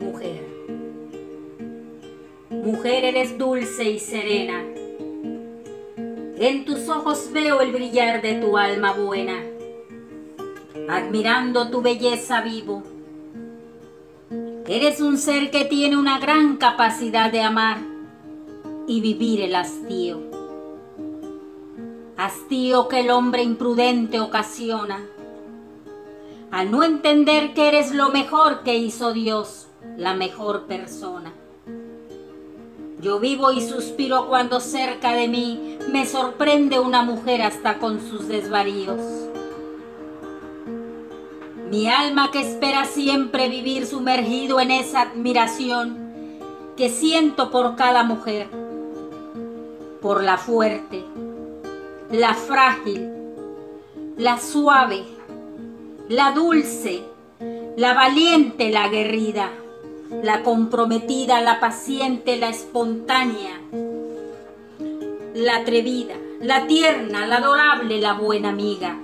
Mujer. Mujer eres dulce y serena. En tus ojos veo el brillar de tu alma buena. Admirando tu belleza vivo. Eres un ser que tiene una gran capacidad de amar y vivir el hastío. Hastío que el hombre imprudente ocasiona al no entender que eres lo mejor que hizo Dios, la mejor persona. Yo vivo y suspiro cuando cerca de mí me sorprende una mujer hasta con sus desvaríos. Mi alma que espera siempre vivir sumergido en esa admiración que siento por cada mujer, por la fuerte, la frágil, la suave, la dulce, la valiente, la aguerrida, la comprometida, la paciente, la espontánea, la atrevida, la tierna, la adorable, la buena amiga,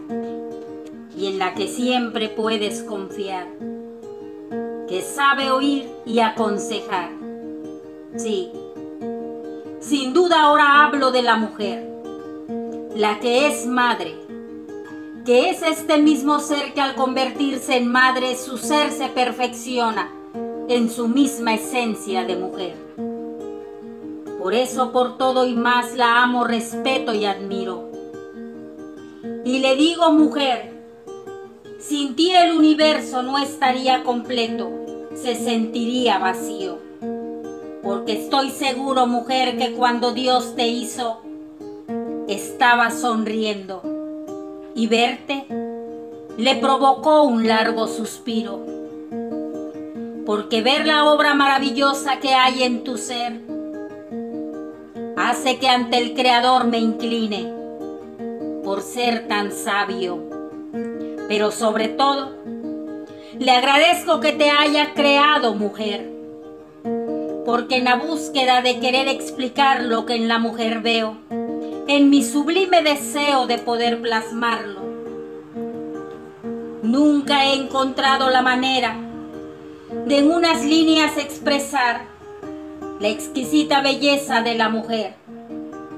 y en la que siempre puedes confiar, que sabe oír y aconsejar. Sí, sin duda ahora hablo de la mujer, la que es madre, que es este mismo ser que al convertirse en madre su ser se perfecciona en su misma esencia de mujer. Por eso por todo y más la amo, respeto y admiro. Y le digo mujer, sin ti el universo no estaría completo, se sentiría vacío. Porque estoy seguro, mujer, que cuando Dios te hizo, estaba sonriendo y verte le provocó un largo suspiro. Porque ver la obra maravillosa que hay en tu ser hace que ante el Creador me incline por ser tan sabio pero sobre todo, le agradezco que te haya creado mujer, porque en la búsqueda de querer explicar lo que en la mujer veo, en mi sublime deseo de poder plasmarlo, nunca he encontrado la manera de en unas líneas expresar la exquisita belleza de la mujer,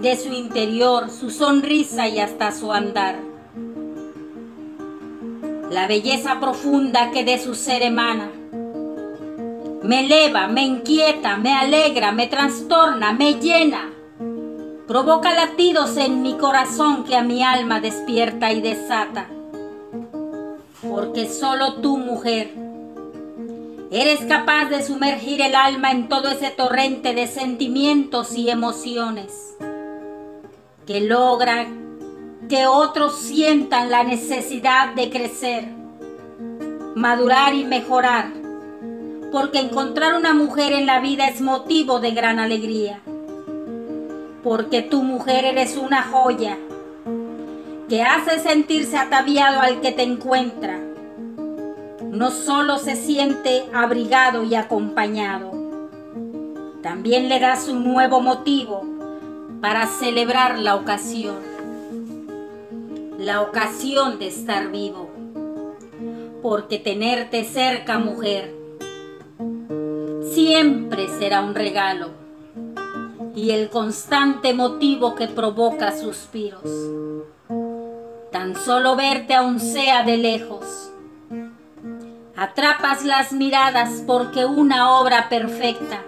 de su interior, su sonrisa y hasta su andar la belleza profunda que de su ser emana. Me eleva, me inquieta, me alegra, me trastorna, me llena. Provoca latidos en mi corazón que a mi alma despierta y desata. Porque solo tú, mujer, eres capaz de sumergir el alma en todo ese torrente de sentimientos y emociones que logra que otros sientan la necesidad de crecer, madurar y mejorar, porque encontrar una mujer en la vida es motivo de gran alegría, porque tu mujer eres una joya que hace sentirse ataviado al que te encuentra. No solo se siente abrigado y acompañado, también le das un nuevo motivo para celebrar la ocasión la ocasión de estar vivo. Porque tenerte cerca, mujer, siempre será un regalo y el constante motivo que provoca suspiros. Tan solo verte aun sea de lejos. Atrapas las miradas porque una obra perfecta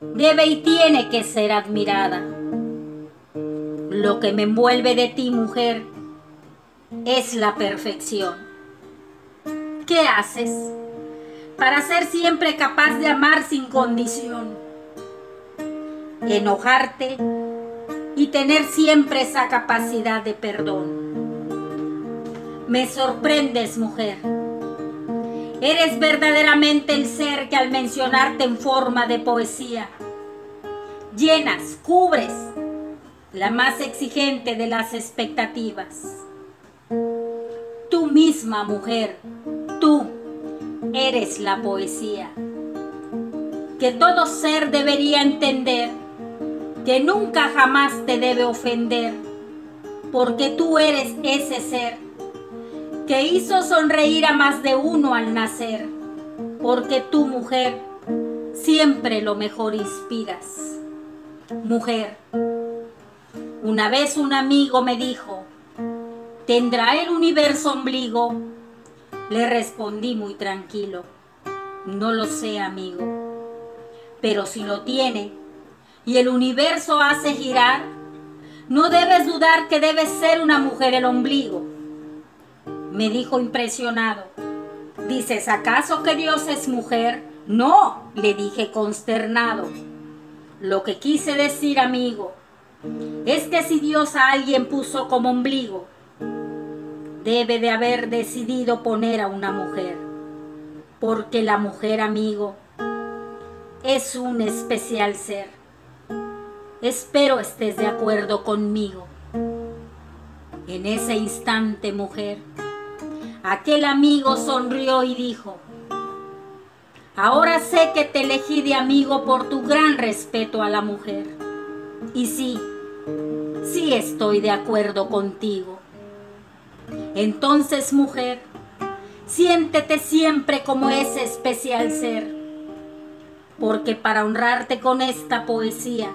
debe y tiene que ser admirada. Lo que me envuelve de ti, mujer, es la perfección. ¿Qué haces para ser siempre capaz de amar sin condición? Enojarte y tener siempre esa capacidad de perdón. Me sorprendes, mujer. Eres verdaderamente el ser que al mencionarte en forma de poesía, llenas, cubres la más exigente de las expectativas Tú misma, mujer, tú eres la poesía. Que todo ser debería entender que nunca jamás te debe ofender, porque tú eres ese ser que hizo sonreír a más de uno al nacer, porque tu mujer siempre lo mejor inspiras. Mujer, una vez un amigo me dijo, ¿tendrá el universo ombligo? Le respondí muy tranquilo, no lo sé amigo, pero si lo tiene y el universo hace girar, no debes dudar que debe ser una mujer el ombligo. Me dijo impresionado, ¿dices acaso que Dios es mujer? No, le dije consternado. Lo que quise decir, amigo, es que si Dios a alguien puso como ombligo, debe de haber decidido poner a una mujer, porque la mujer, amigo, es un especial ser. Espero estés de acuerdo conmigo. En ese instante, mujer, aquel amigo sonrió y dijo, Ahora sé que te elegí de amigo por tu gran respeto a la mujer. Y sí, sí estoy de acuerdo contigo. Entonces, mujer, siéntete siempre como ese especial ser, porque para honrarte con esta poesía,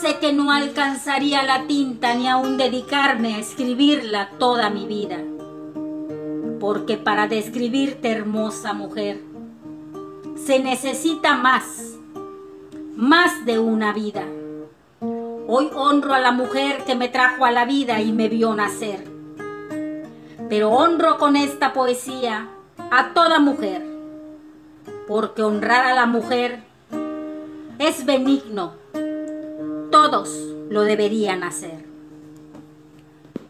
sé que no alcanzaría la tinta ni aún dedicarme a escribirla toda mi vida, porque para describirte hermosa mujer, se necesita más, más de una vida. Hoy honro a la mujer que me trajo a la vida y me vio nacer. Pero honro con esta poesía a toda mujer, porque honrar a la mujer es benigno. Todos lo deberían hacer.